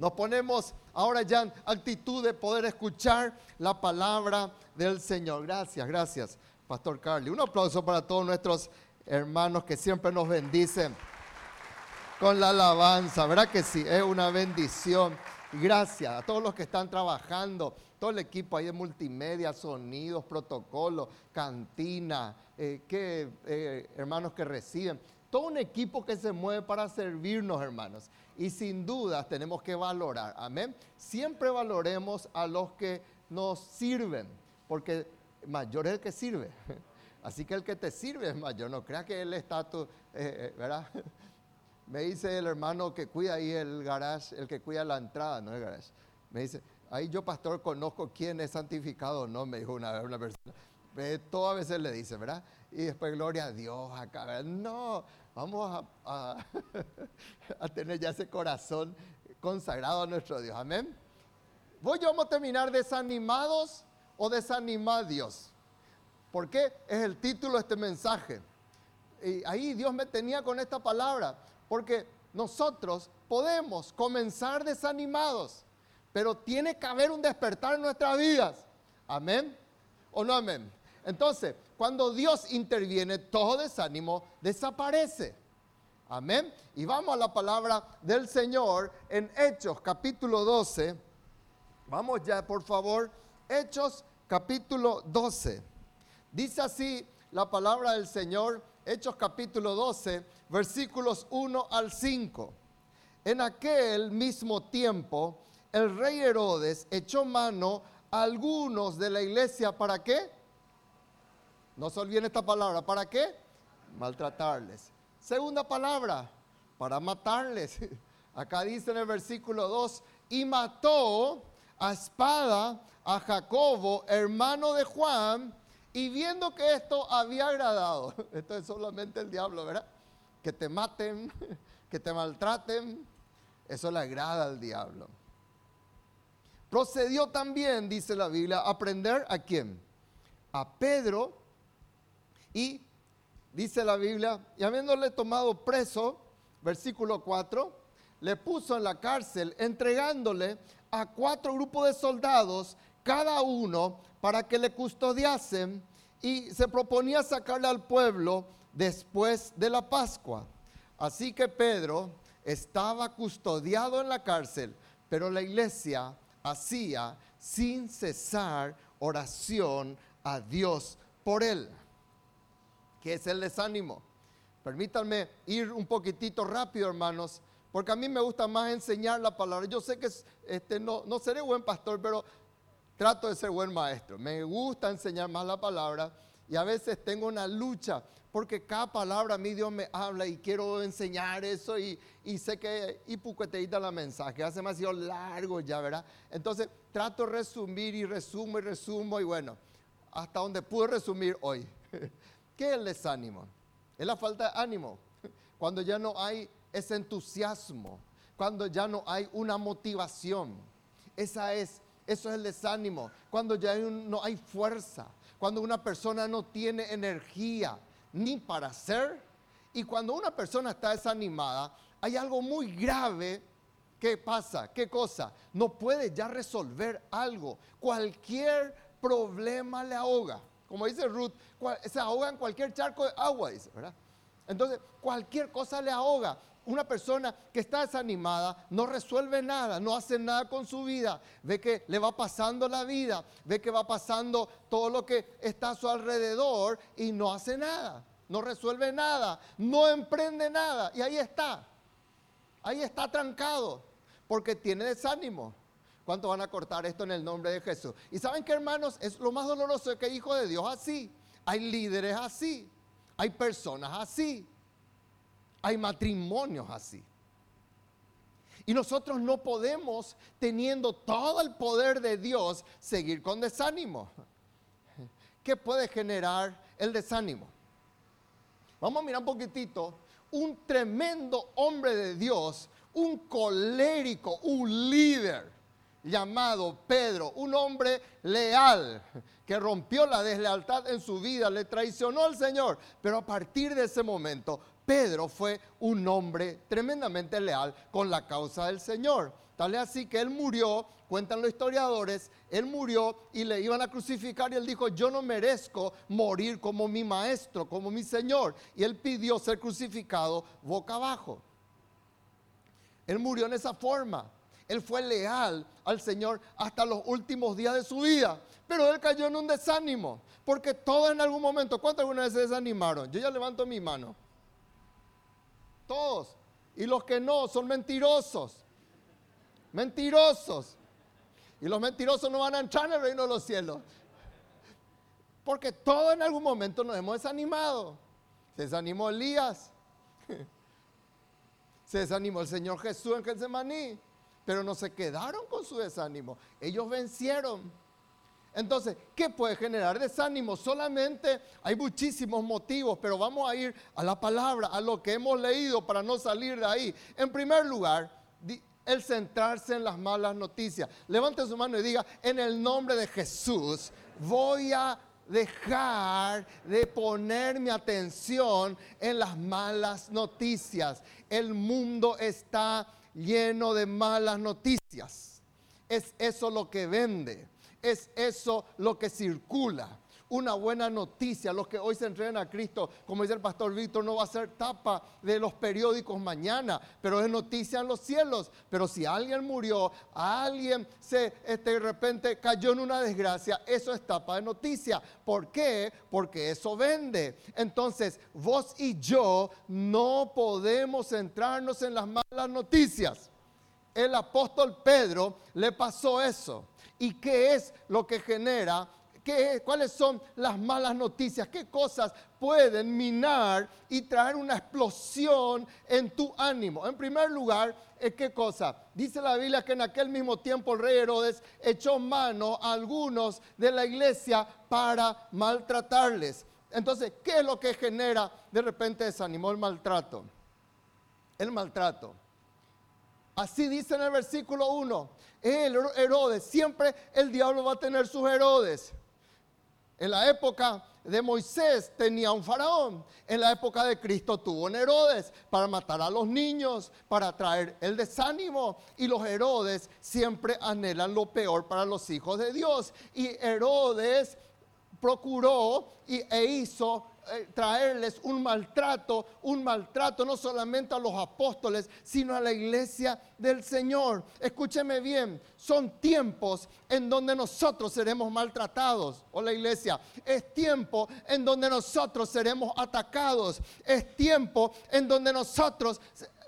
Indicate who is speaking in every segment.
Speaker 1: Nos ponemos ahora ya en actitud de poder escuchar la palabra del Señor. Gracias, gracias, Pastor Carly. Un aplauso para todos nuestros hermanos que siempre nos bendicen con la alabanza. ¿Verdad que sí? Es una bendición. Gracias a todos los que están trabajando, todo el equipo ahí de multimedia, sonidos, protocolos, cantina, eh, eh, hermanos que reciben. Todo un equipo que se mueve para servirnos, hermanos. Y sin duda tenemos que valorar, amén. Siempre valoremos a los que nos sirven, porque mayor es el que sirve. Así que el que te sirve es mayor. No creas que él está, tu, eh, ¿verdad? Me dice el hermano que cuida ahí el garage, el que cuida la entrada, no el garage. Me dice, ahí yo pastor conozco quién es santificado no, me dijo una vez una persona. Todas veces le dice, ¿verdad? Y después, gloria a Dios, acá. No, vamos a, a, tener ya ese corazón consagrado a nuestro Dios. Amén. Voy, vamos a terminar desanimados o desanimadios. ¿Por qué? Es el título de este mensaje. Y ahí Dios me tenía con esta palabra. Porque nosotros podemos comenzar desanimados, pero tiene que haber un despertar en nuestras vidas. Amén. ¿O no amén? Entonces, cuando Dios interviene, todo desánimo desaparece. Amén. Y vamos a la palabra del Señor en Hechos capítulo 12. Vamos ya, por favor. Hechos capítulo 12. Dice así la palabra del Señor Hechos capítulo 12, versículos 1 al 5. En aquel mismo tiempo, el rey Herodes echó mano a algunos de la iglesia para qué? No se olviden esta palabra, ¿para qué? Maltratarles. Segunda palabra, para matarles. Acá dice en el versículo 2, y mató a espada a Jacobo, hermano de Juan, y viendo que esto había agradado, esto es solamente el diablo, ¿verdad? Que te maten, que te maltraten, eso le agrada al diablo. Procedió también, dice la Biblia, a prender a quién? A Pedro y, dice la Biblia, y habiéndole tomado preso, versículo 4, le puso en la cárcel entregándole a cuatro grupos de soldados, cada uno para que le custodiasen y se proponía sacarle al pueblo después de la Pascua. Así que Pedro estaba custodiado en la cárcel, pero la iglesia hacía sin cesar oración a Dios por él. Que es el desánimo? Permítanme ir un poquitito rápido, hermanos, porque a mí me gusta más enseñar la palabra. Yo sé que este, no, no seré buen pastor, pero trato de ser buen maestro. Me gusta enseñar más la palabra y a veces tengo una lucha porque cada palabra a mí Dios me habla y quiero enseñar eso y, sé que y la mensaje, hace demasiado largo ya, ¿verdad? Entonces trato de resumir y resumo y resumo y bueno, hasta donde pude resumir hoy. ¿Qué es el desánimo? Es la falta de ánimo. Cuando ya no hay ese entusiasmo, cuando ya no hay una motivación. Esa es eso es el desánimo. Cuando ya no hay fuerza. Cuando una persona no tiene energía ni para hacer. Y cuando una persona está desanimada, hay algo muy grave que pasa. ¿Qué cosa? No puede ya resolver algo. Cualquier problema le ahoga. Como dice Ruth, se ahoga en cualquier charco de agua, dice, ¿verdad? Entonces, cualquier cosa le ahoga una persona que está desanimada no resuelve nada, no hace nada con su vida, ve que le va pasando la vida, ve que va pasando todo lo que está a su alrededor y no hace nada, no resuelve nada, no emprende nada y ahí está, ahí está trancado porque tiene desánimo. ¿Cuánto van a cortar esto en el nombre de Jesús? Y saben que hermanos, es lo más doloroso que hijo de Dios así, hay líderes así, hay personas así. Hay matrimonios así. Y nosotros no podemos, teniendo todo el poder de Dios, seguir con desánimo. ¿Qué puede generar el desánimo? Vamos a mirar un poquitito. Un tremendo hombre de Dios, un colérico, un líder llamado Pedro, un hombre leal que rompió la deslealtad en su vida, le traicionó al Señor, pero a partir de ese momento Pedro fue un hombre tremendamente leal con la causa del Señor. Tal es así que él murió, cuentan los historiadores, él murió y le iban a crucificar y él dijo, yo no merezco morir como mi maestro, como mi Señor. Y él pidió ser crucificado boca abajo. Él murió en esa forma. Él fue leal al Señor hasta los últimos días de su vida. Pero él cayó en un desánimo. Porque todos en algún momento, ¿cuántos alguna vez se desanimaron? Yo ya levanto mi mano. Todos. Y los que no son mentirosos. Mentirosos. Y los mentirosos no van a entrar en el reino de los cielos. Porque todos en algún momento nos hemos desanimado. Se desanimó Elías. Se desanimó el Señor Jesús en Getsemaní. Pero no se quedaron con su desánimo. Ellos vencieron. Entonces, ¿qué puede generar desánimo? Solamente hay muchísimos motivos, pero vamos a ir a la palabra, a lo que hemos leído para no salir de ahí. En primer lugar, el centrarse en las malas noticias. Levante su mano y diga, en el nombre de Jesús, voy a dejar de poner mi atención en las malas noticias. El mundo está lleno de malas noticias. Es eso lo que vende, es eso lo que circula. Una buena noticia, los que hoy se entrenan a Cristo, como dice el pastor Víctor, no va a ser tapa de los periódicos mañana, pero es noticia en los cielos. Pero si alguien murió, alguien se este, de repente cayó en una desgracia, eso es tapa de noticia. ¿Por qué? Porque eso vende. Entonces, vos y yo no podemos centrarnos en las malas noticias el apóstol Pedro le pasó eso. ¿Y qué es lo que genera? ¿Qué, ¿Cuáles son las malas noticias? ¿Qué cosas pueden minar y traer una explosión en tu ánimo? En primer lugar, ¿qué cosa? Dice la Biblia que en aquel mismo tiempo el rey Herodes echó mano a algunos de la iglesia para maltratarles. Entonces, ¿qué es lo que genera de repente desánimo? El maltrato. El maltrato. Así dice en el versículo 1. El Herodes, siempre el diablo va a tener sus Herodes. En la época de Moisés tenía un faraón. En la época de Cristo tuvo un Herodes para matar a los niños, para traer el desánimo. Y los Herodes siempre anhelan lo peor para los hijos de Dios. Y Herodes procuró y, e hizo traerles un maltrato, un maltrato no solamente a los apóstoles, sino a la iglesia del Señor. Escúcheme bien, son tiempos en donde nosotros seremos maltratados, o la iglesia, es tiempo en donde nosotros seremos atacados, es tiempo en donde nosotros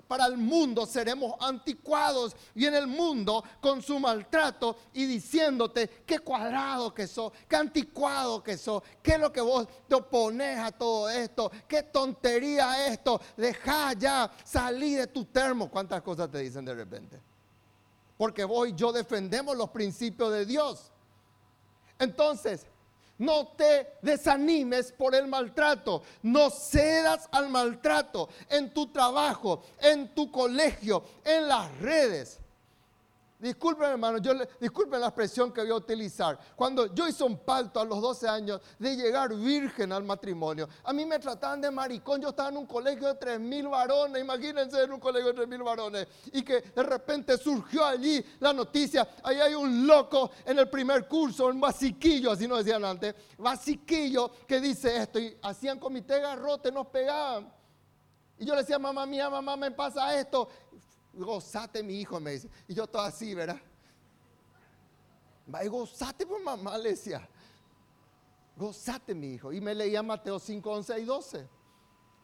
Speaker 1: para el mundo seremos anticuados y en el mundo con su maltrato y diciéndote qué cuadrado que sos, qué anticuado que sos, qué es lo que vos te opones a todo esto, qué tontería esto, deja ya, salí de tu termo. ¿Cuántas cosas te dicen de repente? Porque vos y yo defendemos los principios de Dios. Entonces, no te desanimes por el maltrato. No cedas al maltrato en tu trabajo, en tu colegio, en las redes. Disculpen, hermano, yo disculpen la expresión que voy a utilizar. Cuando yo hice un pacto a los 12 años de llegar virgen al matrimonio, a mí me trataban de maricón. Yo estaba en un colegio de 3.000 varones, imagínense en un colegio de 3.000 varones, y que de repente surgió allí la noticia: ahí hay un loco en el primer curso, un basiquillo, así nos decían antes, basiquillo que dice esto, y hacían comité garrote, nos pegaban. Y yo le decía, mamá mía, mamá, me pasa esto gozate mi hijo, me dice. Y yo todo así, ¿verdad? Va, gozate por pues, mamá, le decía. Gozate mi hijo. Y me leía Mateo 5, 11 y 12.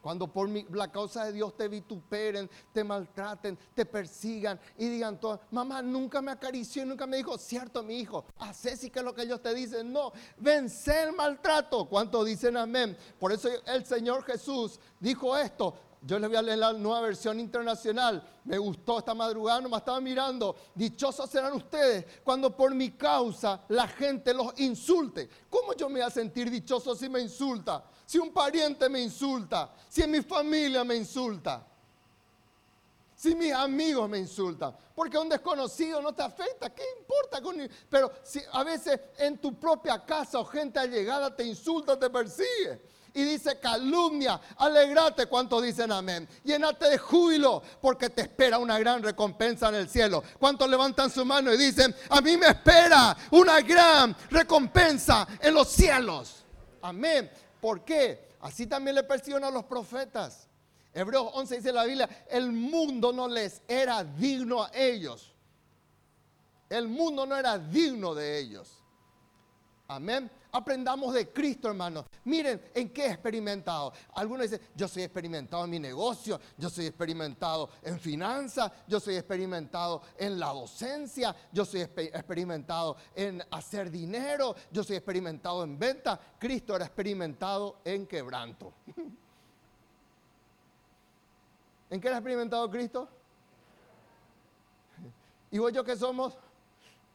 Speaker 1: Cuando por la causa de Dios te vituperen, te maltraten, te persigan y digan todo, mamá nunca me acarició y nunca me dijo, cierto mi hijo, hace sí que es lo que ellos te dicen. No, vence el maltrato. ¿Cuántos dicen amén? Por eso el Señor Jesús dijo esto, yo les voy a leer la nueva versión internacional. Me gustó esta madrugada, me estaba mirando. Dichosos serán ustedes cuando por mi causa la gente los insulte. ¿Cómo yo me voy a sentir dichoso si me insulta? Si un pariente me insulta, si en mi familia me insulta, si mis amigos me insultan, porque un desconocido no te afecta, ¿qué importa? Pero si a veces en tu propia casa o gente allegada te insulta, te persigue. Y dice calumnia, alegrate, ¿cuántos dicen amén? Llénate de júbilo porque te espera una gran recompensa en el cielo. ¿Cuántos levantan su mano y dicen, a mí me espera una gran recompensa en los cielos? Amén. ¿Por qué? Así también le persiguieron a los profetas. Hebreos 11 dice la Biblia, el mundo no les era digno a ellos. El mundo no era digno de ellos. Amén. Aprendamos de Cristo, hermanos. Miren en qué he experimentado. Algunos dicen, yo soy experimentado en mi negocio, yo soy experimentado en finanzas, yo soy experimentado en la docencia, yo soy experimentado en hacer dinero, yo soy experimentado en venta. Cristo era experimentado en quebranto. ¿En qué era experimentado Cristo? Y vos yo que somos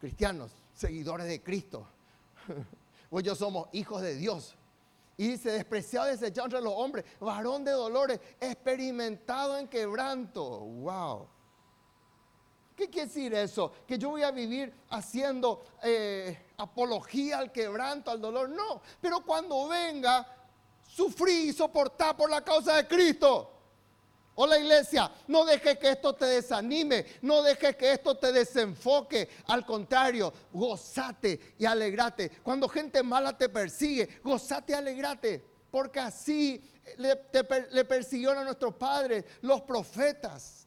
Speaker 1: cristianos, seguidores de Cristo. Vos yo somos hijos de Dios. Y dice, despreciado, desechado entre los hombres, varón de dolores, experimentado en quebranto. Wow. ¿Qué quiere decir eso? Que yo voy a vivir haciendo eh, apología al quebranto, al dolor. No, pero cuando venga, sufrí y soportar por la causa de Cristo. Hola iglesia, no dejes que esto te desanime, no dejes que esto te desenfoque. Al contrario, gozate y alegrate. Cuando gente mala te persigue, gozate y alegrate. Porque así le, le persiguieron a nuestros padres, los profetas.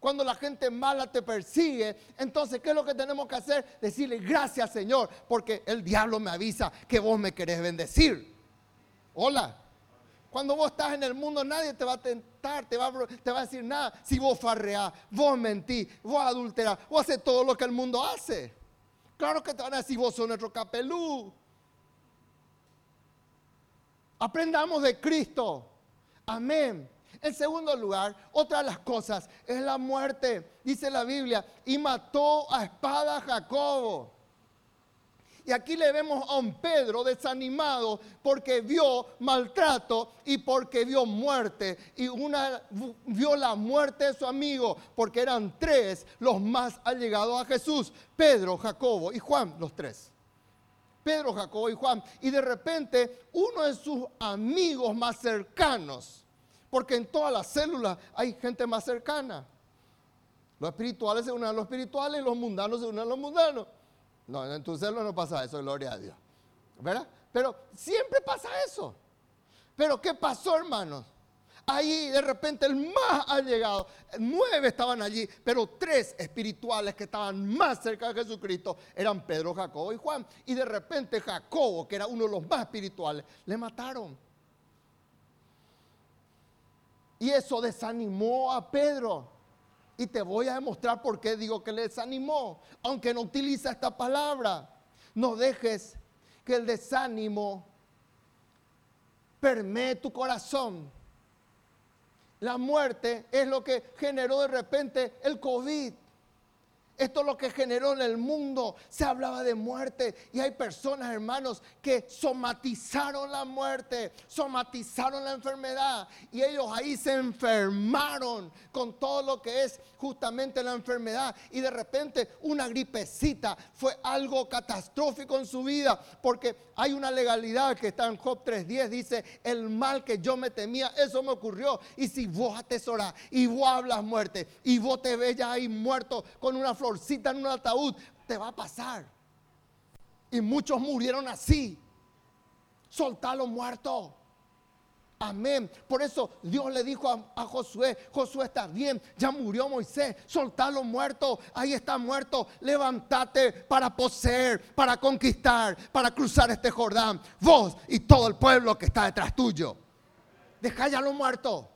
Speaker 1: Cuando la gente mala te persigue, entonces, ¿qué es lo que tenemos que hacer? Decirle gracias Señor, porque el diablo me avisa que vos me querés bendecir. Hola. Cuando vos estás en el mundo, nadie te va a tentar, te va a, decir nada. Si vos farreás, vos mentís, vos adulterás, vos haces todo lo que el mundo hace. Claro que te van a decir, vos sos nuestro capelú. Aprendamos de Cristo. Amén. En segundo lugar, otra de las cosas es la muerte. Dice la Biblia, y mató a espada a Jacobo. Y aquí le vemos a un Pedro desanimado porque vio maltrato y porque vio muerte. Y una, vio la muerte de su amigo porque eran tres los más allegados a Jesús. Pedro, Jacobo y Juan, los tres. Pedro, Jacobo y Juan. Y de repente uno de sus amigos más cercanos, porque en todas las células hay gente más cercana. Los espirituales se unen a los espirituales y los mundanos se unen a los mundanos. No, en tu celo no pasa eso, gloria a Dios. ¿Verdad? Pero siempre pasa eso. Pero ¿qué pasó, hermanos? Ahí de repente el más allegado, nueve estaban allí, pero tres espirituales que estaban más cerca de Jesucristo eran Pedro, Jacobo y Juan. Y de repente Jacobo, que era uno de los más espirituales, le mataron. Y eso desanimó a Pedro. Y te voy a demostrar por qué digo que le desanimó, aunque no utiliza esta palabra. No dejes que el desánimo permee tu corazón. La muerte es lo que generó de repente el COVID. Esto es lo que generó en el mundo. Se hablaba de muerte y hay personas, hermanos, que somatizaron la muerte, somatizaron la enfermedad y ellos ahí se enfermaron con todo lo que es justamente la enfermedad. Y de repente una gripecita fue algo catastrófico en su vida porque hay una legalidad que está en Job 3.10, dice, el mal que yo me temía, eso me ocurrió. Y si vos atesorás y vos hablas muerte y vos te ves ya ahí muerto con una flor en un ataúd, te va a pasar. Y muchos murieron así. Soltalo muerto. Amén. Por eso Dios le dijo a, Josué, Josué está bien, ya murió Moisés, soltalo muerto, ahí está muerto, levántate para poseer, para conquistar, para cruzar este Jordán, vos y todo el pueblo que está detrás tuyo. Deja ya lo muerto.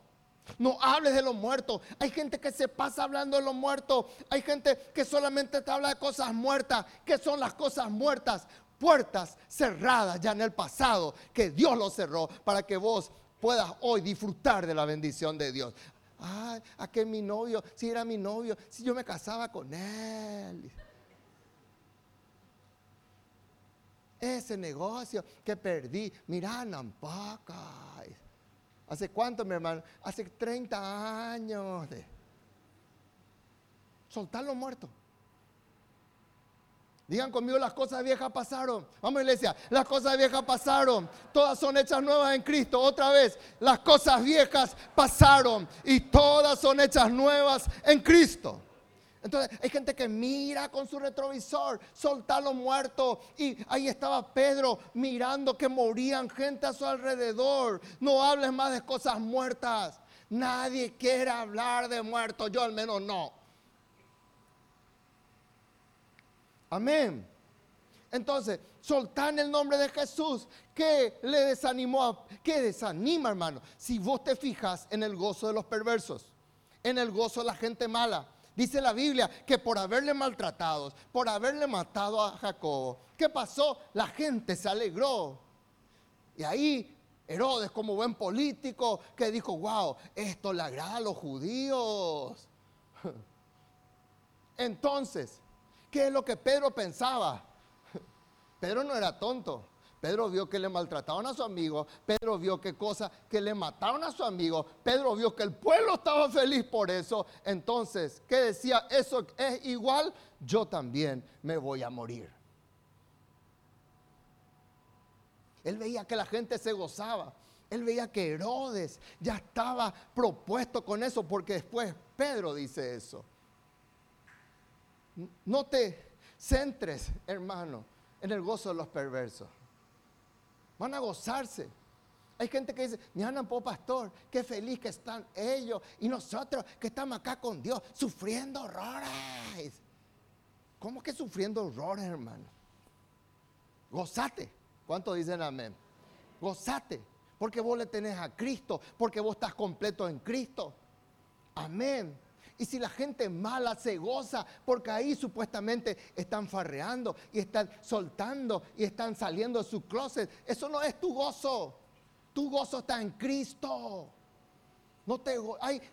Speaker 1: No hables de los muertos. Hay gente que se pasa hablando de los muertos. Hay gente que solamente te habla de cosas muertas. ¿Qué son las cosas muertas? Puertas cerradas ya en el pasado, que Dios lo cerró para que vos puedas hoy disfrutar de la bendición de Dios. Ay, aquel mi novio, si era mi novio, si yo me casaba con él. Ese negocio que perdí, mira, Nampaca. ¿Hace cuánto, mi hermano? Hace 30 años. De... Soltar los muertos. Digan conmigo, las cosas viejas pasaron. Vamos iglesia, las cosas viejas pasaron. Todas son hechas nuevas en Cristo. Otra vez, las cosas viejas pasaron y todas son hechas nuevas en Cristo. Entonces hay gente que mira con su retrovisor, soltar los muertos. Y ahí estaba Pedro mirando que morían gente a su alrededor. No hables más de cosas muertas. Nadie quiere hablar de muertos, yo al menos no. Amén. Entonces, soltar en el nombre de Jesús, ¿qué le desanimó? ¿Qué desanima, hermano? Si vos te fijas en el gozo de los perversos, en el gozo de la gente mala. Dice la Biblia que por haberle maltratado, por haberle matado a Jacobo, ¿qué pasó? La gente se alegró. Y ahí Herodes, como buen político, que dijo, wow, esto le agrada a los judíos. Entonces, ¿qué es lo que Pedro pensaba? Pedro no era tonto. Pedro vio que le maltrataban a su amigo. Pedro vio que cosa que le mataron a su amigo. Pedro vio que el pueblo estaba feliz por eso. Entonces, ¿qué decía? Eso es igual. Yo también me voy a morir. Él veía que la gente se gozaba. Él veía que Herodes ya estaba propuesto con eso, porque después Pedro dice eso. No te centres, hermano, en el gozo de los perversos. Van a gozarse. Hay gente que dice, mi po pastor, qué feliz que están ellos y nosotros que estamos acá con Dios, sufriendo horrores. ¿Cómo que sufriendo horrores, hermano? Gozate. ¿Cuántos dicen amén? Gozate, porque vos le tenés a Cristo, porque vos estás completo en Cristo. Amén. Y si la gente mala se goza, porque ahí supuestamente están farreando y están soltando y están saliendo de su closet, eso no es tu gozo. Tu gozo está en Cristo. No te,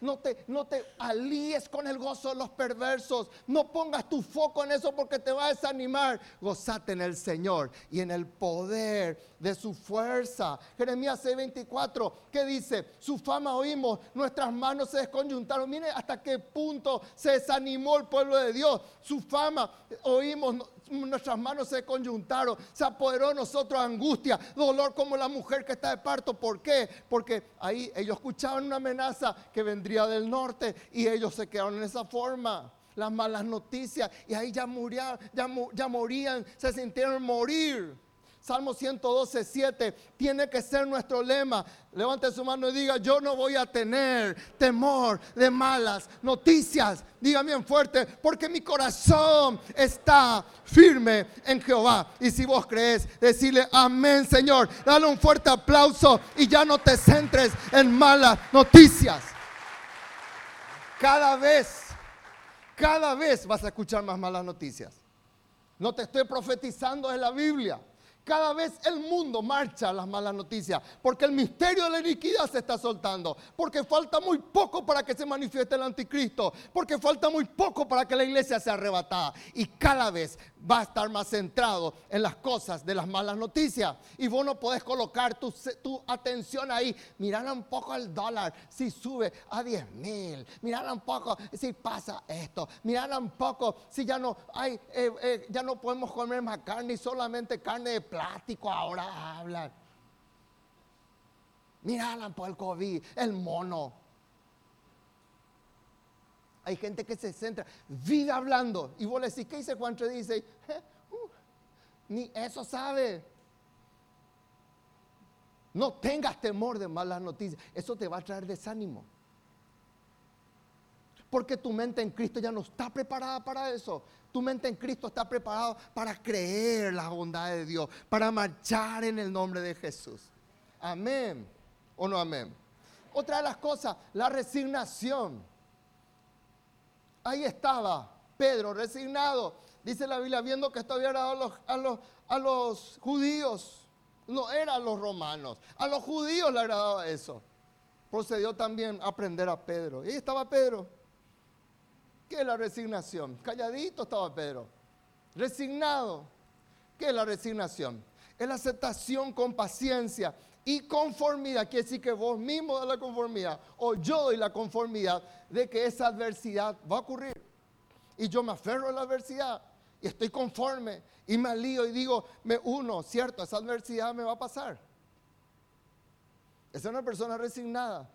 Speaker 1: no, te, no te alíes con el gozo de los perversos. No pongas tu foco en eso porque te va a desanimar. Gozate en el Señor y en el poder de su fuerza. Jeremías 6:24, ¿qué dice? Su fama oímos, nuestras manos se desconyuntaron. Mire hasta qué punto se desanimó el pueblo de Dios. Su fama oímos, nuestras manos se conjuntaron, se apoderó de nosotros angustia, dolor como la mujer que está de parto. ¿Por qué? Porque ahí ellos escuchaban una amenaza que vendría del norte y ellos se quedaron en esa forma. Las malas noticias y ahí ya, morían, ya, ya morían, se sintieron morir. Salmo 112, 7 tiene que ser nuestro lema. Levante su mano y diga, yo no voy a tener temor de malas noticias. Diga bien fuerte, porque mi corazón está firme en Jehová. Y si vos crees, decirle amén, Señor. Dale un fuerte aplauso y ya no te centres en malas noticias. Cada vez, cada vez vas a escuchar más malas noticias. No te estoy profetizando en la Biblia. Cada vez el mundo marcha las malas noticias, porque el misterio de la iniquidad se está soltando, porque falta muy poco para que se manifieste el anticristo, porque falta muy poco para que la iglesia sea arrebatada. Y cada vez va a estar más centrado en las cosas de las malas noticias. Y vos no podés colocar tu, atención ahí. Mirar un poco el dólar si sube a 10 mil. Mirar un poco si pasa esto. Mirar un poco si ya no hay, eh, eh, ya no podemos comer más carne solamente carne de plástico ahora hablan. Mirar por el COVID, el mono. Hay gente que se centra, vive hablando. Y vos le decís, ¿qué dice Juan Dice, eh, uh, ni eso sabe. No tengas temor de malas noticias. Eso te va a traer desánimo. Porque tu mente en Cristo ya no está preparada para eso. Tu mente en Cristo está preparada para creer la bondad de Dios, para marchar en el nombre de Jesús. Amén. ¿O no amén? Otra de las cosas, la resignación. Ahí estaba Pedro resignado. Dice la Biblia, viendo que esto había agradado a los, a los, a los judíos. No era a los romanos. A los judíos le agradaba eso. Procedió también a aprender a Pedro. Y ahí estaba Pedro. ¿Qué es la resignación? Calladito estaba Pedro. Resignado. ¿Qué es la resignación? Es la aceptación con paciencia y conformidad. Quiere decir que vos mismo das la conformidad o yo doy la conformidad de que esa adversidad va a ocurrir. Y yo me aferro a la adversidad y estoy conforme y me alío y digo, me uno, cierto, esa adversidad me va a pasar. Esa es una persona resignada.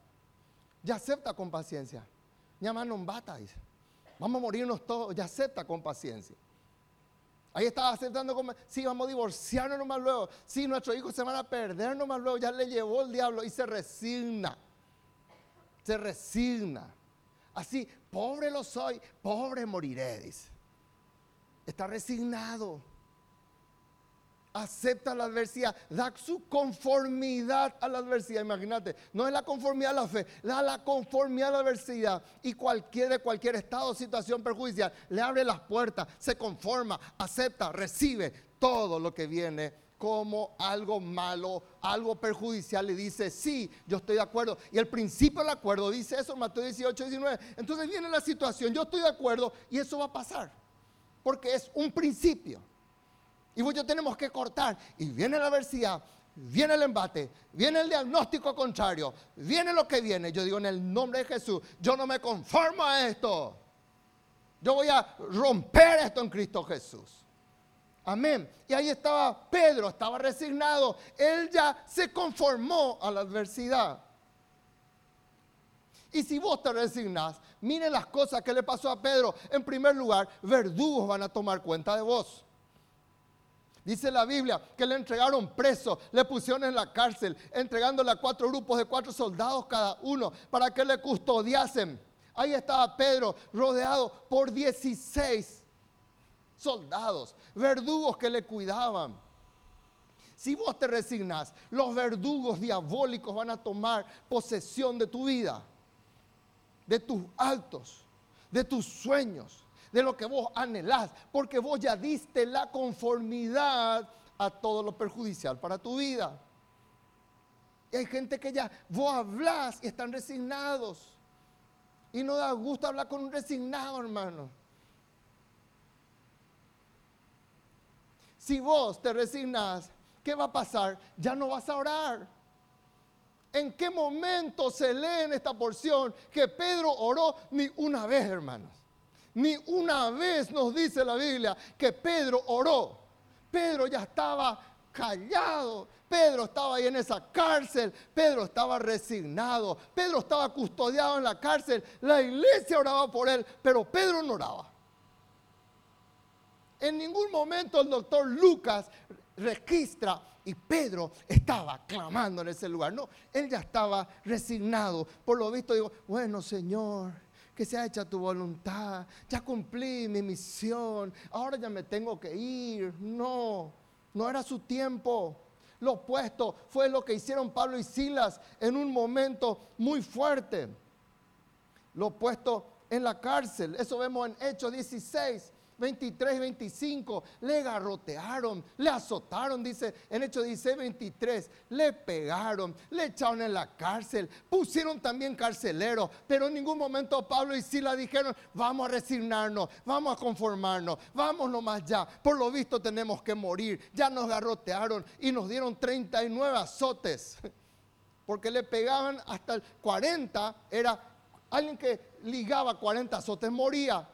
Speaker 1: Ya acepta con paciencia. Llama non bata, dice. Vamos a morirnos todos. Ya acepta con paciencia. Ahí estaba aceptando como, sí, vamos a divorciarnos nomás luego. Sí, nuestros hijos se van a perder nomás luego. Ya le llevó el diablo y se resigna. Se resigna. Así, pobre lo soy, pobre moriré, dice. Está resignado acepta la adversidad, da su conformidad a la adversidad. Imagínate, no es la conformidad a la fe, da la conformidad a la adversidad. Y cualquier de cualquier estado o situación perjudicial le abre las puertas, se conforma, acepta, recibe todo lo que viene como algo malo, algo perjudicial, y dice, sí, yo estoy de acuerdo. Y el principio del acuerdo dice eso en Mateo 18, 19. Entonces viene la situación, yo estoy de acuerdo y eso va a pasar, porque es un principio. Y yo tenemos que cortar. Y viene la adversidad, viene el embate, viene el diagnóstico contrario, viene lo que viene. Yo digo en el nombre de Jesús, yo no me conformo a esto. Yo voy a romper esto en Cristo Jesús. Amén. Y ahí estaba Pedro, estaba resignado. Él ya se conformó a la adversidad. Y si vos te resignas, miren las cosas que le pasó a Pedro. En primer lugar, verdugos van a tomar cuenta de vos. Dice la Biblia que le entregaron preso, le pusieron en la cárcel, entregándole a cuatro grupos de cuatro soldados cada uno para que le custodiasen. Ahí estaba Pedro rodeado por 16 soldados, verdugos que le cuidaban. Si vos te resignas, los verdugos diabólicos van a tomar posesión de tu vida, de tus altos, de tus sueños de lo que vos anhelás, porque vos ya diste la conformidad a todo lo perjudicial para tu vida. Y hay gente que ya vos hablas y están resignados. Y no da gusto hablar con un resignado, hermano. Si vos te resignas, ¿qué va a pasar? Ya no vas a orar. ¿En qué momento se lee en esta porción que Pedro oró ni una vez, hermanos? Ni una vez nos dice la Biblia que Pedro oró. Pedro ya estaba callado. Pedro estaba ahí en esa cárcel. Pedro estaba resignado. Pedro estaba custodiado en la cárcel. La iglesia oraba por él, pero Pedro no oraba. En ningún momento el doctor Lucas registra y Pedro estaba clamando en ese lugar. No, él ya estaba resignado. Por lo visto digo, bueno Señor, que sea hecha tu voluntad. Ya cumplí mi misión, ahora ya me tengo que ir. No, no era su tiempo. Lo opuesto fue lo que hicieron Pablo y Silas en un momento muy fuerte. Lo opuesto en la cárcel. Eso vemos en Hechos 16. 23, 25, le garrotearon, le azotaron, dice en Hechos 16, 23, le pegaron, le echaron en la cárcel, pusieron también carceleros, pero en ningún momento Pablo y Sila dijeron, vamos a resignarnos, vamos a conformarnos, vamos nomás ya, por lo visto tenemos que morir, ya nos garrotearon y nos dieron 39 azotes, porque le pegaban hasta el 40, era alguien que ligaba 40 azotes, moría.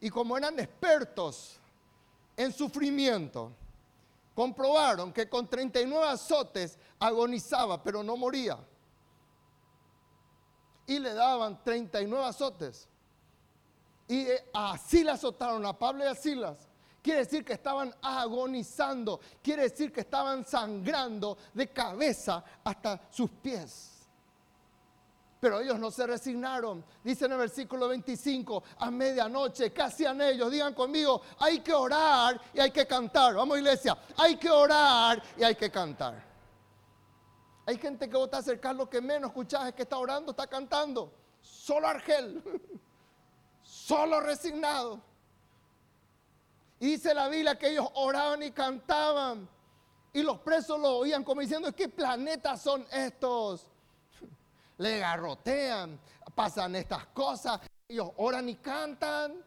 Speaker 1: Y como eran expertos en sufrimiento, comprobaron que con 39 azotes agonizaba, pero no moría. Y le daban 39 azotes. Y eh, así le azotaron a Pablo y a Silas. Quiere decir que estaban agonizando. Quiere decir que estaban sangrando de cabeza hasta sus pies. Pero ellos no se resignaron. Dice en el versículo 25, a medianoche, ¿qué hacían ellos? Digan conmigo, hay que orar y hay que cantar. Vamos iglesia, hay que orar y hay que cantar. Hay gente que vos te acercás, lo que menos escuchás es que está orando, está cantando. Solo Argel, solo resignado. Y dice la Biblia que ellos oraban y cantaban. Y los presos lo oían como diciendo, ¿qué planetas son estos? le garrotean, pasan estas cosas, ellos oran y cantan.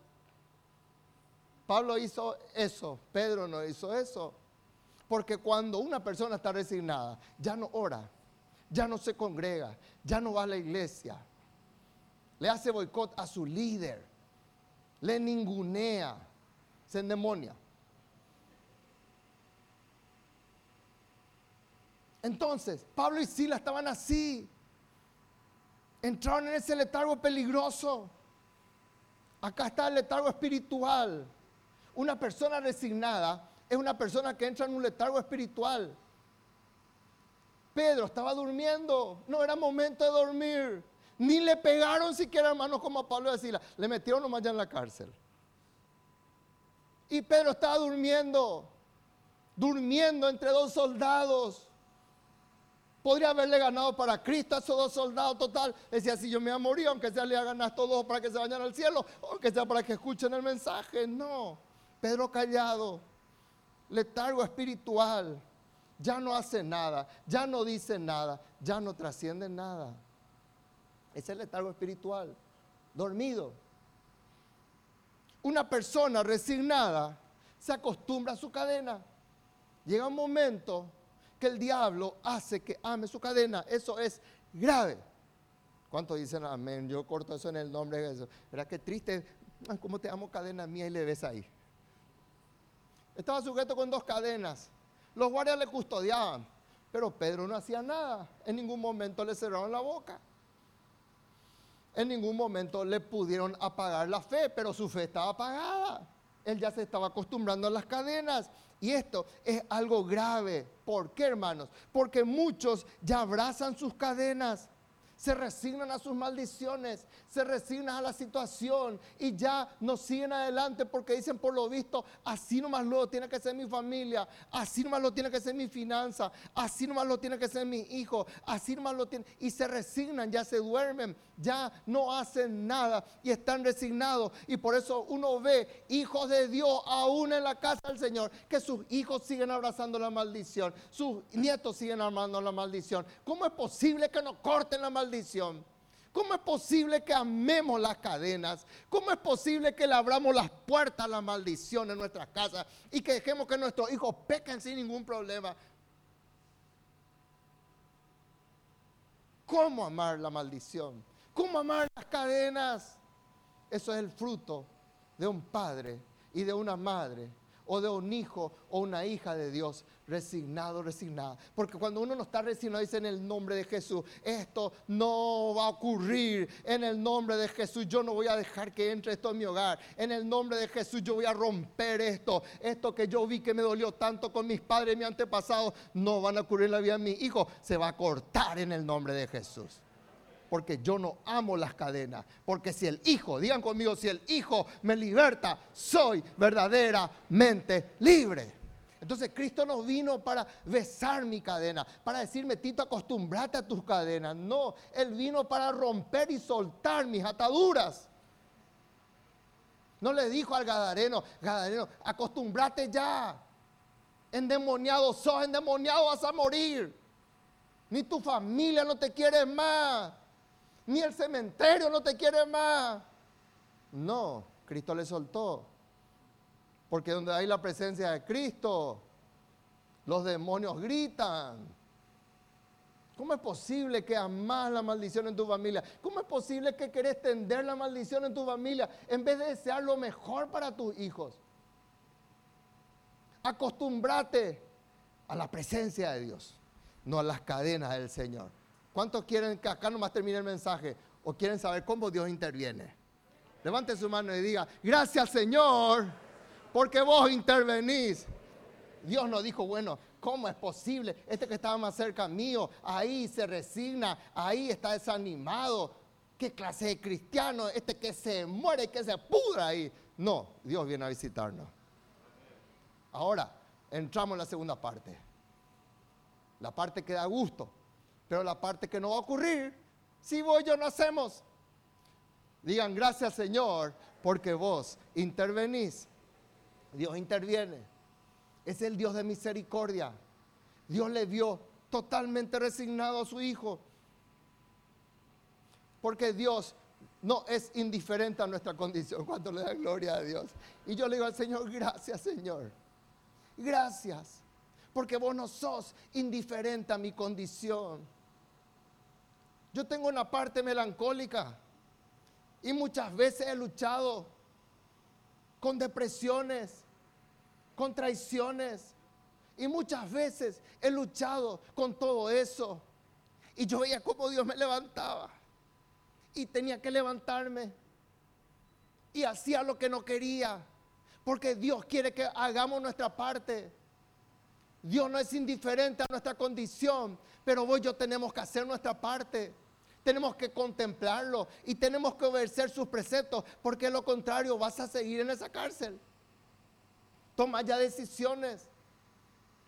Speaker 1: Pablo hizo eso, Pedro no hizo eso, porque cuando una persona está resignada, ya no ora, ya no se congrega, ya no va a la iglesia, le hace boicot a su líder, le ningunea, se endemonia. Entonces, Pablo y Sila estaban así. Entraron en ese letargo peligroso. Acá está el letargo espiritual. Una persona resignada es una persona que entra en un letargo espiritual. Pedro estaba durmiendo, no era momento de dormir. Ni le pegaron siquiera hermanos como a Pablo y Sila. Le metieron nomás ya en la cárcel. Y Pedro estaba durmiendo, durmiendo entre dos soldados. Podría haberle ganado para Cristo a esos dos soldados total. Decía, si yo me voy a morir, aunque sea le hagan a estos dos para que se vayan al cielo, o que sea para que escuchen el mensaje. No. Pedro callado, letargo espiritual, ya no hace nada, ya no dice nada, ya no trasciende nada. Ese es el letargo espiritual, dormido. Una persona resignada se acostumbra a su cadena. Llega un momento que el diablo hace que ame su cadena. Eso es grave. ¿Cuántos dicen amén? Yo corto eso en el nombre de Jesús. ¿Verdad que triste? ¿Cómo te amo cadena mía y le ves ahí? Estaba sujeto con dos cadenas. Los guardias le custodiaban, pero Pedro no hacía nada. En ningún momento le cerraron la boca. En ningún momento le pudieron apagar la fe, pero su fe estaba apagada. Él ya se estaba acostumbrando a las cadenas. Y esto es algo grave. ¿Por qué, hermanos? Porque muchos ya abrazan sus cadenas se resignan a sus maldiciones, se resignan a la situación y ya no siguen adelante porque dicen por lo visto, así nomás lo tiene que ser mi familia, así nomás lo tiene que ser mi finanza, así nomás lo tiene que ser mi hijo, así nomás lo tiene. Y se resignan, ya se duermen, ya no hacen nada y están resignados. Y por eso uno ve hijos de Dios aún en la casa del Señor, que sus hijos siguen abrazando la maldición, sus nietos siguen armando la maldición. ¿Cómo es posible que no corten la maldición? ¿Cómo es posible que amemos las cadenas? ¿Cómo es posible que le abramos las puertas a la maldición en nuestras casas y que dejemos que nuestros hijos pequen sin ningún problema? ¿Cómo amar la maldición? ¿Cómo amar las cadenas? Eso es el fruto de un padre y de una madre o de un hijo o una hija de Dios resignado, resignada. Porque cuando uno no está resignado, dice en el nombre de Jesús, esto no va a ocurrir. En el nombre de Jesús, yo no voy a dejar que entre esto en mi hogar. En el nombre de Jesús, yo voy a romper esto. Esto que yo vi que me dolió tanto con mis padres, mi antepasado, no van a ocurrir en la vida de mi hijo. Se va a cortar en el nombre de Jesús porque yo no amo las cadenas. Porque si el Hijo, digan conmigo, si el Hijo me liberta, soy verdaderamente libre. Entonces Cristo no vino para besar mi cadena, para decirme, Tito, acostúmbrate a tus cadenas. No, Él vino para romper y soltar mis ataduras. No le dijo al Gadareno, Gadareno, acostúmbrate ya. Endemoniado sos, endemoniado vas a morir. Ni tu familia no te quiere más ni el cementerio no te quiere más. No, Cristo le soltó. Porque donde hay la presencia de Cristo, los demonios gritan. ¿Cómo es posible que amas la maldición en tu familia? ¿Cómo es posible que querés tender la maldición en tu familia en vez de desear lo mejor para tus hijos? Acostúmbrate a la presencia de Dios, no a las cadenas del Señor. ¿Cuántos quieren que acá nomás termine el mensaje? ¿O quieren saber cómo Dios interviene? Levante su mano y diga, gracias Señor, porque vos intervenís. Dios nos dijo, bueno, ¿cómo es posible? Este que estaba más cerca mío, ahí se resigna, ahí está desanimado. ¿Qué clase de cristiano? Este que se muere, que se pudra ahí. No, Dios viene a visitarnos. Ahora, entramos en la segunda parte. La parte que da gusto. Pero la parte que no va a ocurrir, si vos y yo no hacemos, digan gracias Señor, porque vos intervenís. Dios interviene. Es el Dios de misericordia. Dios le vio totalmente resignado a su hijo. Porque Dios no es indiferente a nuestra condición cuando le da gloria a Dios. Y yo le digo al Señor, gracias Señor. Gracias. Porque vos no sos indiferente a mi condición. Yo tengo una parte melancólica y muchas veces he luchado con depresiones, con traiciones Y muchas veces he luchado con todo eso. Y yo veía cómo Dios me levantaba. Y tenía que levantarme. Y hacía lo que no quería. Porque Dios quiere que hagamos nuestra parte. Dios no es indiferente a nuestra condición. Pero vos y yo tenemos que hacer nuestra parte. Tenemos que contemplarlo y tenemos que obedecer sus preceptos. Porque lo contrario vas a seguir en esa cárcel. Toma ya decisiones.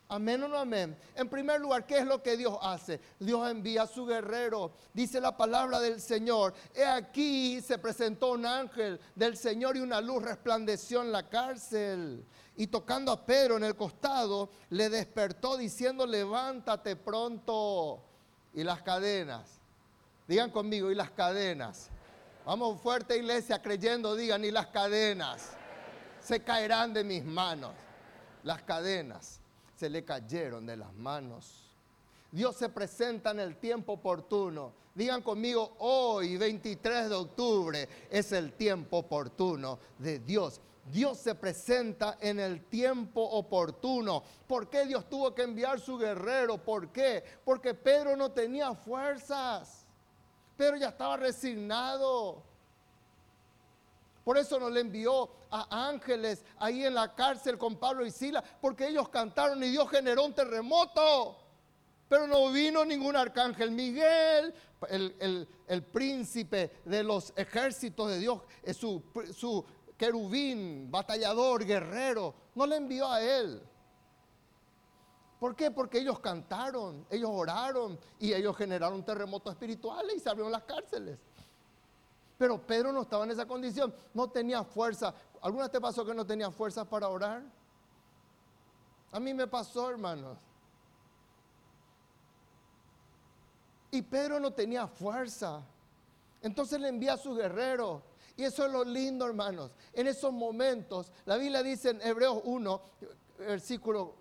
Speaker 1: Amén o no amén. En primer lugar, ¿qué es lo que Dios hace? Dios envía a su guerrero. Dice la palabra del Señor. He aquí se presentó un ángel del Señor y una luz resplandeció en la cárcel. Y tocando a Pedro en el costado, le despertó diciendo, levántate pronto. Y las cadenas. Digan conmigo, y las cadenas. Vamos fuerte iglesia creyendo, digan, y las cadenas. Se caerán de mis manos. Las cadenas se le cayeron de las manos. Dios se presenta en el tiempo oportuno. Digan conmigo, hoy 23 de octubre es el tiempo oportuno de Dios. Dios se presenta en el tiempo oportuno. ¿Por qué Dios tuvo que enviar su guerrero? ¿Por qué? Porque Pedro no tenía fuerzas. Pedro ya estaba resignado. Por eso no le envió a ángeles ahí en la cárcel con Pablo y Sila, porque ellos cantaron y Dios generó un terremoto. Pero no vino ningún arcángel. Miguel, el, príncipe de los ejércitos de Dios, es su, su querubín, batallador, guerrero, no le envió a él. ¿Por qué? Porque ellos cantaron, ellos oraron y ellos generaron terremotos espirituales y se abrieron las cárceles. Pero Pedro no estaba en esa condición, no tenía fuerza. ¿Alguna te pasó que no tenía fuerza para orar? A mí me pasó, hermanos. Y Pedro no tenía fuerza. Entonces le envía a su guerrero. Y eso es lo lindo, hermanos. En esos momentos, la Biblia dice en Hebreos 1, versículo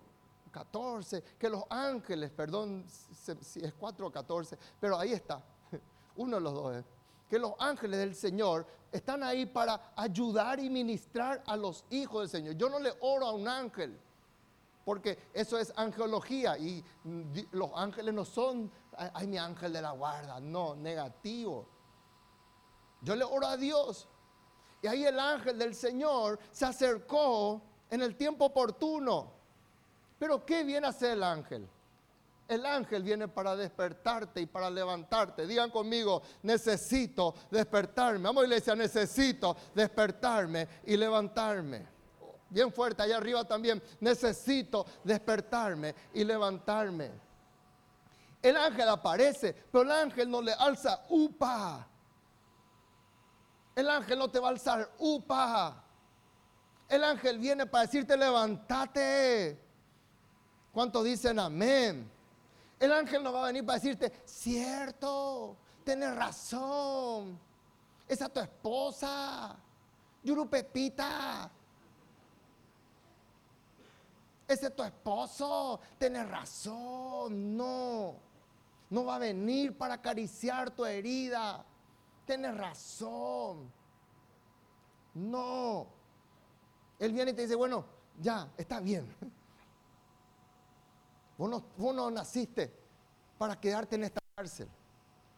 Speaker 1: 14, que los ángeles, perdón si es 4 o 14, pero ahí está, uno de los dos. ¿eh? que los ángeles del Señor están ahí para ayudar y ministrar a los hijos del Señor. Yo no le oro a un ángel, porque eso es angelología y los ángeles no son, ay mi ángel de la guarda, no, negativo. Yo le oro a Dios. Y ahí el ángel del Señor se acercó en el tiempo oportuno. Pero ¿qué viene a hacer el ángel? el ángel viene para despertarte y para levantarte. Digan conmigo, necesito despertarme. Vamos iglesia, necesito despertarme y levantarme. Bien fuerte, allá arriba también, necesito despertarme y levantarme. El ángel aparece, pero el ángel no le alza upa. El ángel no te va a alzar upa. El ángel viene para decirte, levántate. ¿Cuántos dicen amén? El ángel no va a venir para decirte, cierto, tienes razón. Esa es tu esposa. Yuru Pepita. Ese es tu esposo. Tienes razón. No. No va a venir para acariciar tu herida. Tienes razón. No. Él viene y te dice, bueno, ya, está bien. Vos no, naciste para quedarte en esta cárcel.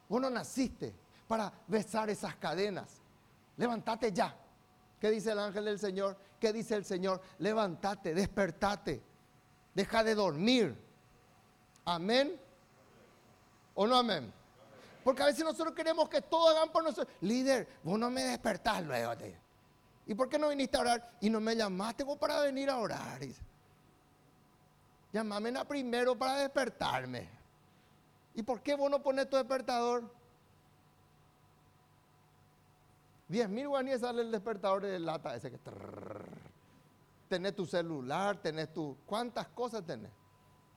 Speaker 1: Vos no naciste para besar esas cadenas. Levántate ya. ¿Qué dice el ángel del Señor? ¿Qué dice el Señor? Levántate, despertate. Deja de dormir. Amén. ¿O no amén? Porque a veces nosotros queremos que todos hagan por nosotros. Líder, vos no me despertás luego. ¿Y por qué no viniste a orar? Y no me llamaste vos para venir a orar. Llámame a primero para despertarme. ¿Y por qué vos no pones tu despertador? Diez mil guaníes sale el despertador de lata ese que... tenés tu celular, tenés tu... ¿Cuántas cosas tenés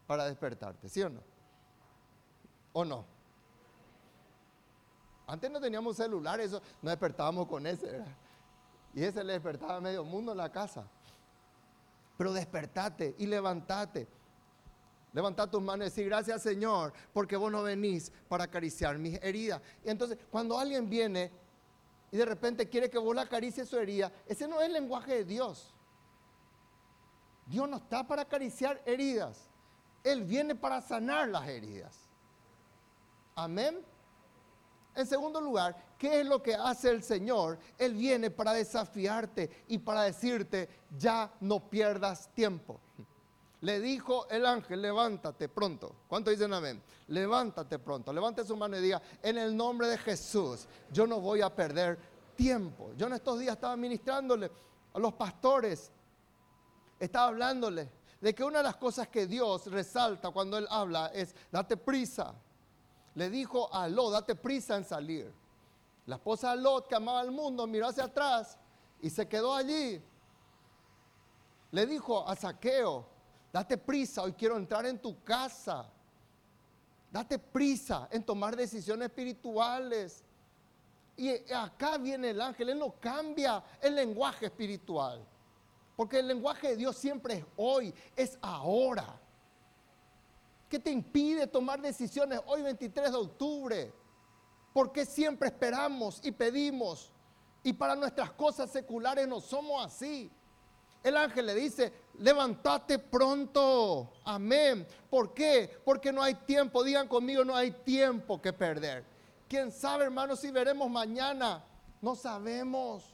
Speaker 1: para despertarte? ¿Sí o no? ¿O no? Antes no teníamos celular, eso no despertábamos con ese, ¿verdad? Y ese le despertaba a medio mundo en la casa. Pero despertate y levantate. Levanta tus manos y decir, gracias Señor, porque vos no venís para acariciar mis heridas. Y entonces, cuando alguien viene y de repente quiere que vos le acaricies su herida, ese no es el lenguaje de Dios. Dios no está para acariciar heridas. Él viene para sanar las heridas. Amén. En segundo lugar, ¿qué es lo que hace el Señor? Él viene para desafiarte y para decirte, ya no pierdas tiempo. Le dijo el ángel, levántate pronto. ¿Cuánto dicen amén? Levántate pronto. Levante su mano y diga, en el nombre de Jesús, yo no voy a perder tiempo. Yo en estos días estaba ministrándole a los pastores, estaba hablándole de que una de las cosas que Dios resalta cuando Él habla es, date prisa. Le dijo a Lot, date prisa en salir. La esposa de Lot, que amaba al mundo, miró hacia atrás y se quedó allí. Le dijo a Saqueo, date prisa, hoy quiero entrar en tu casa. Date prisa en tomar decisiones espirituales. Y acá viene el ángel, él no cambia el lenguaje espiritual. Porque el lenguaje de Dios siempre es hoy, es ahora. ¿Qué te impide tomar decisiones hoy 23 de octubre? ¿Por qué siempre esperamos y pedimos? Y para nuestras cosas seculares no somos así. El ángel le dice, levántate pronto. Amén. ¿Por qué? Porque no hay tiempo. Digan conmigo, no hay tiempo que perder. ¿Quién sabe, hermanos, si veremos mañana? No sabemos.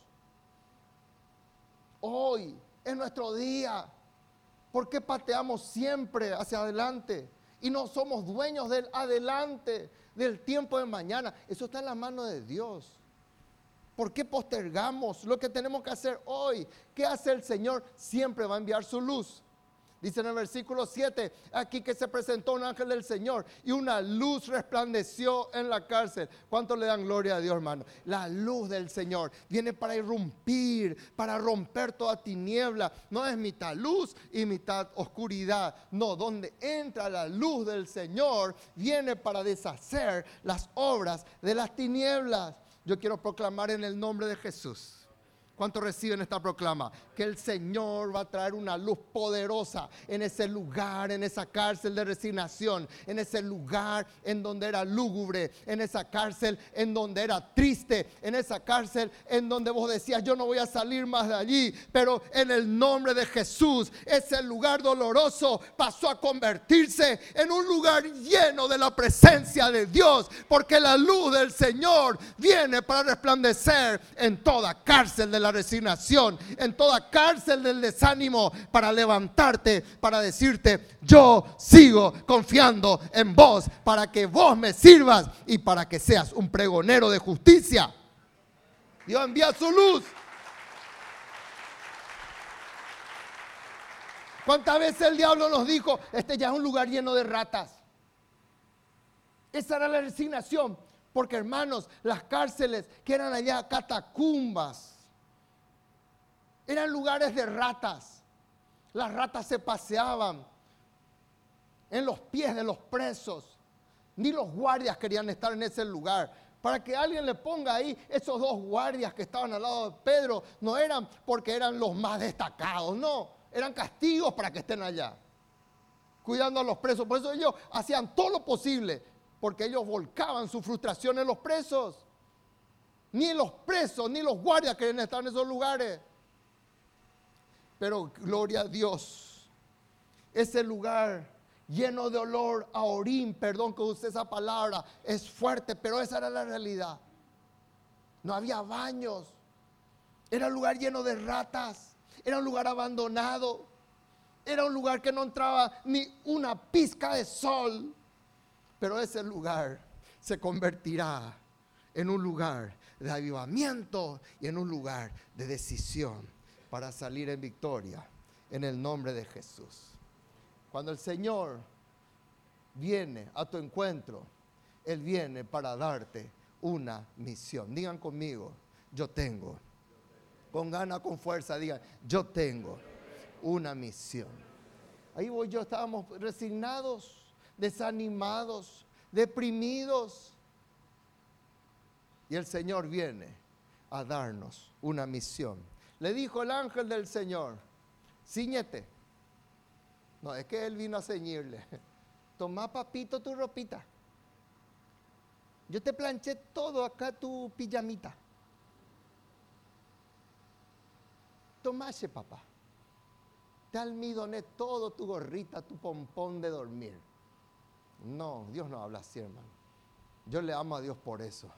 Speaker 1: Hoy es nuestro día. ¿Por qué pateamos siempre hacia adelante? Y no somos dueños del adelante, del tiempo de mañana. Eso está en la mano de Dios. ¿Por qué postergamos lo que tenemos que hacer hoy? ¿Qué hace el Señor? Siempre va a enviar su luz. Dice en el versículo 7, aquí que se presentó un ángel del Señor y una luz resplandeció en la cárcel. ¿Cuánto le dan gloria a Dios, hermano? La luz del Señor viene para irrumpir, para romper toda tiniebla. No es mitad luz y mitad oscuridad. No, donde entra la luz del Señor viene para deshacer las obras de las tinieblas. Yo quiero proclamar en el nombre de Jesús ¿Cuántos reciben esta proclama? Que el Señor va a traer una luz poderosa en ese lugar, en esa cárcel de resignación, en ese lugar en donde era lúgubre, en esa cárcel en donde era triste, en esa cárcel en donde vos decías, yo no voy a salir más de allí, pero en el nombre de Jesús, ese lugar doloroso pasó a convertirse en un lugar lleno de la presencia de Dios, porque la luz del Señor viene para resplandecer en toda cárcel de la resignación, en toda cárcel del desánimo, para levantarte, para decirte, yo sigo confiando en vos, para que vos me sirvas y para que seas un pregonero de justicia. Dios envía su luz. ¿Cuántas veces el diablo nos dijo, este ya es un lugar lleno de ratas? Esa era la resignación, porque hermanos, las cárceles que eran allá catacumbas, eran lugares de ratas. Las ratas se paseaban en los pies de los presos. Ni los guardias querían estar en ese lugar. Para que alguien le ponga ahí, esos dos guardias que estaban al lado de Pedro, no eran porque eran los más destacados, no, eran castigos para que estén allá, cuidando a los presos. Por eso ellos hacían todo lo posible, porque ellos volcaban su frustración en los presos. Ni los presos, ni los guardias querían estar en esos lugares. Pero gloria a Dios. Ese lugar lleno de olor a orín, perdón que use esa palabra, es fuerte, pero esa era la realidad. No había baños. Era un lugar lleno de ratas. Era un lugar abandonado. Era un lugar que no entraba ni una pizca de sol. Pero ese lugar se convertirá en un lugar de avivamiento y en un lugar de decisión para salir en victoria en el nombre de Jesús. Cuando el Señor viene a tu encuentro, Él viene para darte una misión. Digan conmigo, yo tengo. Con gana, con fuerza, digan, yo tengo una misión. Ahí voy yo, estábamos resignados, desanimados, deprimidos. Y el Señor viene a darnos una misión le dijo el ángel del Señor, ciñete. No, es que él vino a ceñirle. Toma, papito, tu ropita. Yo te planché todo acá tu pijamita. Tomase, papá. te almidoné todo tu gorrita, tu pompón de dormir. No, Dios no habla así, hermano. Yo le amo a Dios por eso.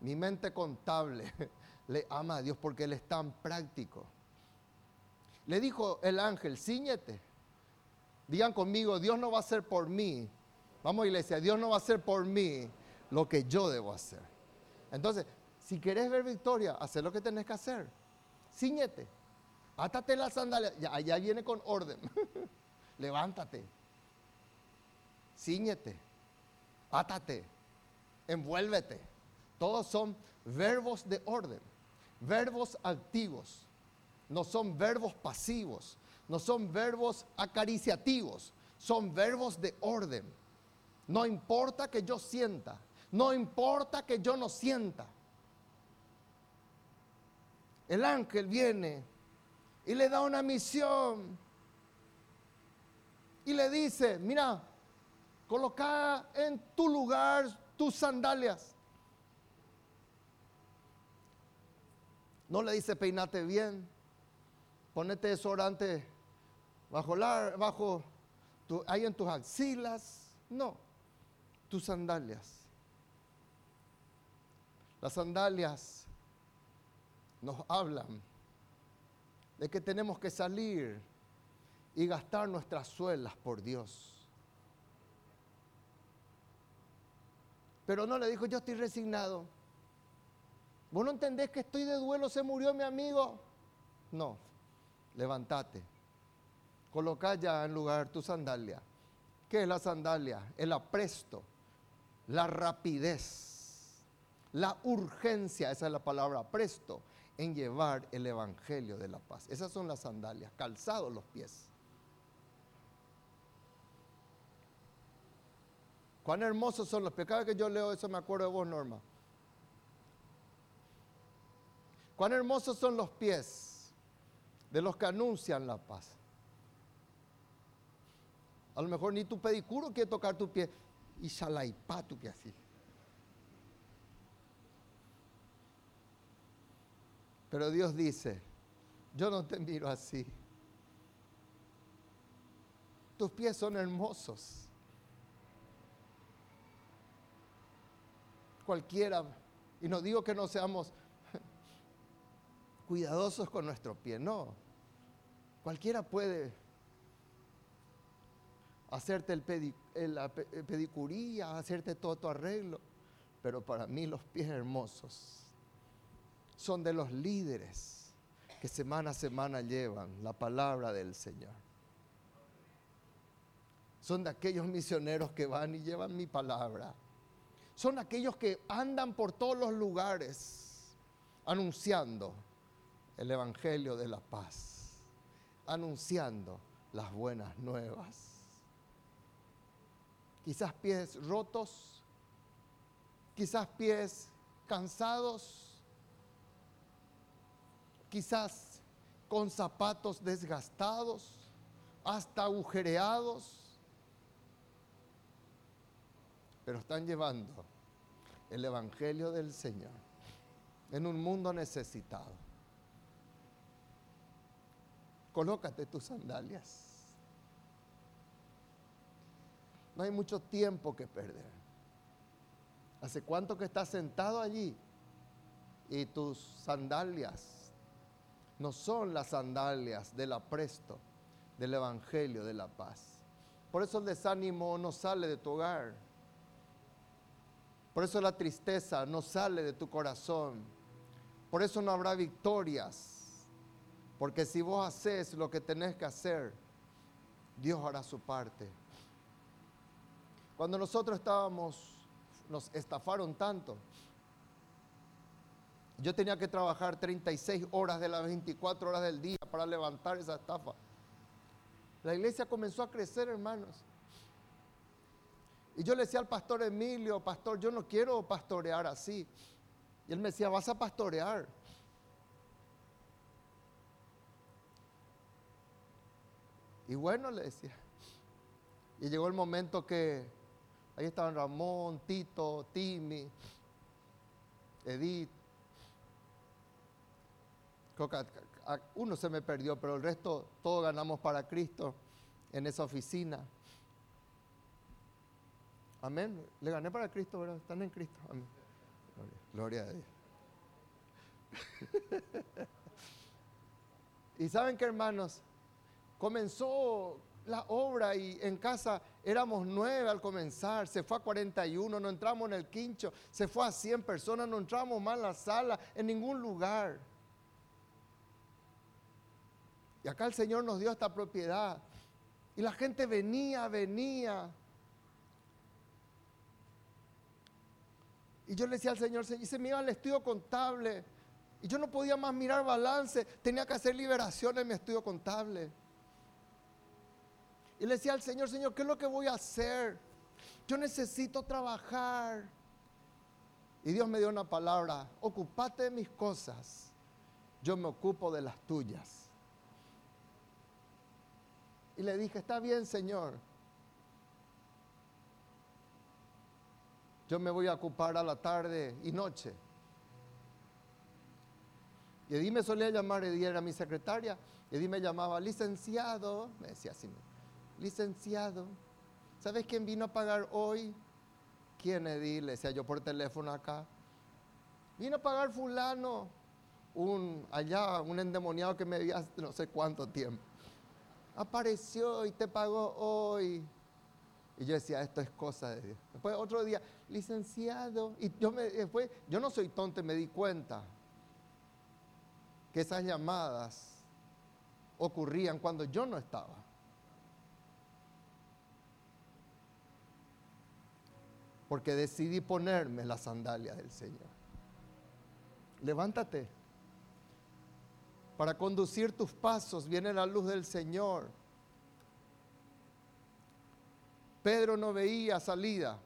Speaker 1: Mi mente contable le ama a Dios porque Él es tan práctico. Le dijo el ángel, ciñete. Digan conmigo, Dios no va a hacer por mí. Vamos iglesia, Dios no va a hacer por mí lo que yo debo hacer. Entonces, si querés ver victoria, haz lo que tenés que hacer. Ciñete. Átate la sandalia. Ya, allá viene con orden. Levántate. Cíñete. Átate. Envuélvete. Todos son verbos de orden. Verbos activos. No son verbos pasivos. No son verbos acariciativos. Son verbos de orden. No importa que yo sienta. No importa que yo no sienta. El ángel viene y le da una misión. Y le dice, mira, coloca en tu lugar tus sandalias. No le dice peinate bien, ponete desodorante bajo, la, bajo ahí en tus axilas. No, tus sandalias. Las sandalias nos hablan de que tenemos que salir y gastar nuestras suelas por Dios. Pero no le dijo, yo estoy resignado. ¿Vos no entendés que estoy de duelo? ¿Se murió mi amigo? No, levántate. Coloca ya en lugar tu sandalia. ¿Qué es la sandalia? El apresto, la rapidez, la urgencia, esa es la palabra presto en llevar el Evangelio de la paz. Esas son las sandalias, calzados los pies. Cuán hermosos son los vez que yo leo eso me acuerdo de vos, Norma. Cuán hermosos son los pies de los que anuncian la paz. A lo mejor ni tu pedicuro quiere tocar tu pie. Y shalaipa tu pie así. Pero Dios dice, yo no te miro así. Tus pies son hermosos. Cualquiera, y no digo que no seamos cuidadosos con nuestro pie, no. Cualquiera puede hacerte el la pedicuría, hacerte todo tu arreglo, pero para mí los pies hermosos son de los líderes que semana a semana llevan la palabra del Señor. Son de aquellos misioneros que van y llevan mi palabra. Son aquellos que andan por todos los lugares anunciando el Evangelio de la paz, anunciando las buenas nuevas. Quizás pies rotos, quizás pies cansados, quizás con zapatos desgastados, hasta agujereados, pero están llevando el Evangelio del Señor en un mundo necesitado. Colócate tus sandalias. No hay mucho tiempo que perder. ¿Hace cuánto que estás sentado allí y tus sandalias no son las sandalias del apresto del Evangelio de la paz. Por eso el desánimo no sale de tu hogar. Por eso la tristeza no sale de tu corazón. Por eso no habrá victorias. Porque si vos haces lo que tenés que hacer, Dios hará su parte. Cuando nosotros estábamos, nos estafaron tanto, yo tenía que trabajar 36 horas de las 24 horas del día para levantar esa estafa. La iglesia comenzó a crecer, hermanos. Y yo le decía al pastor Emilio, pastor, yo no quiero pastorear así. Y él me decía, vas a pastorear. Y bueno, le decía. Y llegó el momento que ahí estaban Ramón, Tito, Timmy, Edith, uno se me perdió, pero el resto todo ganamos para Cristo en esa oficina. Amén. Le gané para Cristo, ¿verdad? Están en Cristo. Amén. Gloria, gloria a Dios. y saben que hermanos, comenzó la obra y en casa éramos nueve al comenzar, se fue a 41, no entramos en el quincho, se fue a 100 personas, no entramos más en la sala, en ningún lugar. Y acá el Señor nos dio esta propiedad. Y la gente venía, venía. Y yo le decía al Señor, y se me iba al estudio contable. Y yo no podía más mirar balance, tenía que hacer liberación en mi estudio contable. Y le decía al Señor, Señor, ¿qué es lo que voy a hacer? Yo necesito trabajar. Y Dios me dio una palabra, ocupate de mis cosas, yo me ocupo de las tuyas. Y le dije, está bien, Señor. Yo me voy a ocupar a la tarde y noche. Y Edith me solía llamar, Edith era mi secretaria, Edith me llamaba licenciado, me decía así, licenciado, ¿sabes quién vino a pagar hoy? ¿Quién, Edith? Le decía yo por teléfono acá. Vino a pagar fulano, un allá, un endemoniado que me había no sé cuánto tiempo. Apareció y te pagó hoy. Y yo decía, esto es cosa de Dios. Después otro día, licenciado. Y yo, me, después, yo no soy tonto, me di cuenta que esas llamadas ocurrían cuando yo no estaba. Porque decidí ponerme la sandalia del Señor. Levántate. Para conducir tus pasos viene la luz del Señor. Pedro no veía salida.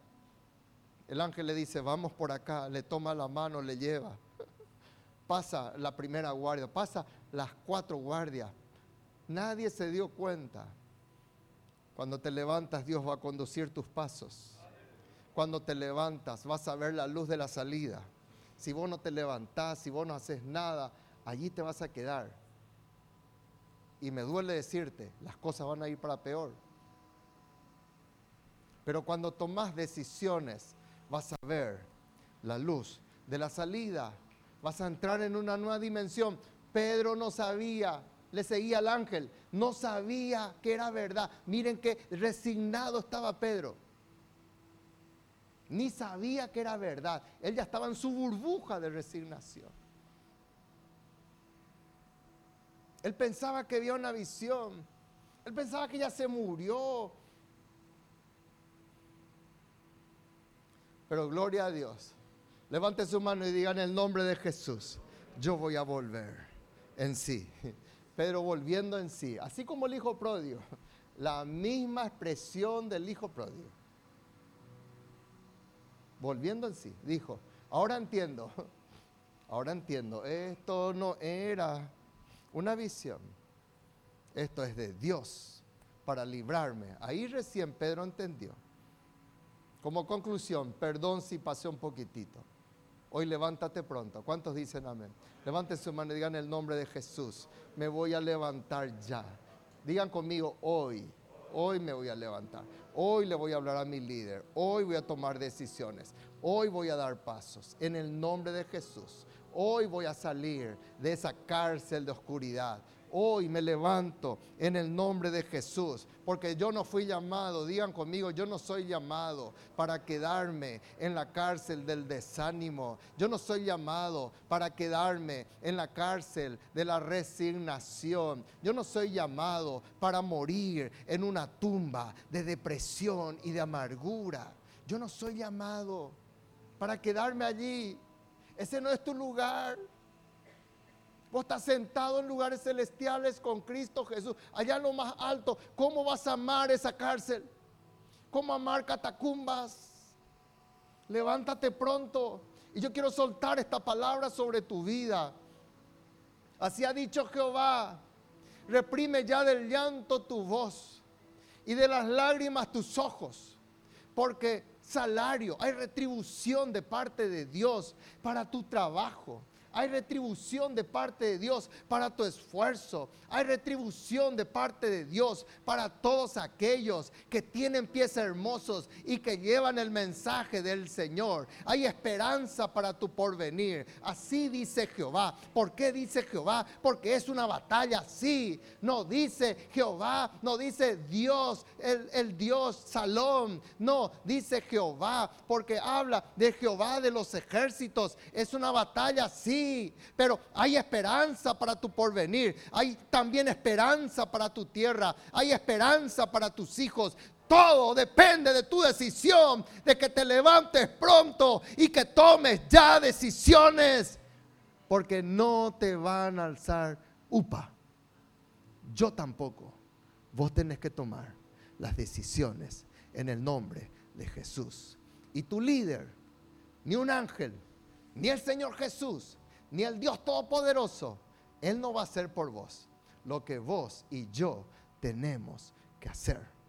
Speaker 1: El ángel le dice, vamos por acá, le toma la mano, le lleva. Pasa la primera guardia, pasa las cuatro guardias. Nadie se dio cuenta. Cuando te levantas, Dios va a conducir tus pasos cuando te levantas, vas a ver la luz de la salida. Si vos no te levantás, si vos no haces nada, allí te vas a quedar. Y me duele decirte, las cosas van a ir para peor. Pero cuando tomas decisiones, vas a ver la luz de la salida. Vas a entrar en una nueva dimensión. Pedro no sabía, le seguía al ángel, no sabía que era verdad. Miren qué resignado estaba Pedro ni sabía que era verdad. Él ya estaba en su burbuja de resignación. Él pensaba que había una visión. Él pensaba que ya se murió. Pero gloria a Dios. Levante su mano y diga en el nombre de Jesús, yo voy a volver en sí. Pedro volviendo en sí, así como el hijo pródigo, la misma expresión del hijo pródigo volviendo en sí, dijo, ahora entiendo, ahora entiendo, esto no era una visión, esto es de Dios para librarme. Ahí recién Pedro entendió. Como conclusión, perdón si pasé un poquitito. Hoy levántate pronto. ¿Cuántos dicen amén? Levanten su mano y digan el nombre de Jesús. Me voy a levantar ya. Digan conmigo hoy. Hoy me voy a levantar. Hoy le voy a hablar a mi líder. Hoy voy a tomar decisiones. Hoy voy a dar pasos. En el nombre de Jesús. Hoy voy a salir de esa cárcel de oscuridad. Hoy me levanto en el nombre de Jesús, porque yo no fui llamado, digan conmigo, yo no soy llamado para quedarme en la cárcel del desánimo. Yo no soy llamado para quedarme en la cárcel de la resignación. Yo no soy llamado para morir en una tumba de depresión y de amargura. Yo no soy llamado para quedarme allí. Ese no es tu lugar. Vos estás sentado en lugares celestiales con Cristo Jesús, allá en lo más alto. ¿Cómo vas a amar esa cárcel? ¿Cómo amar catacumbas? Levántate pronto. Y yo quiero soltar esta palabra sobre tu vida. Así ha dicho Jehová. Reprime ya del llanto tu voz y de las lágrimas tus ojos. Porque salario, hay retribución de parte de Dios para tu trabajo hay retribución de parte de Dios para tu esfuerzo. Hay retribución de parte de Dios para todos aquellos que tienen pies hermosos y que llevan el mensaje del Señor. Hay esperanza para tu porvenir. Así dice Jehová. ¿Por qué dice Jehová? Porque es una batalla. Sí, no dice Jehová, no dice Dios, el, Dios Salón. No, dice Jehová, porque habla de Jehová de los ejércitos. Es una batalla, sí, pero hay esperanza para tu porvenir. Hay también esperanza para tu tierra. Hay esperanza para tus hijos. Todo depende de tu decisión, de que te levantes pronto y que tomes ya decisiones, porque no te van a alzar upa. Yo tampoco. Vos tenés que tomar las decisiones en el nombre de Jesús. Y tu líder, ni un ángel, ni el Señor Jesús, ni el Dios Todopoderoso, Él no va a hacer por vos lo que vos y yo tenemos que hacer.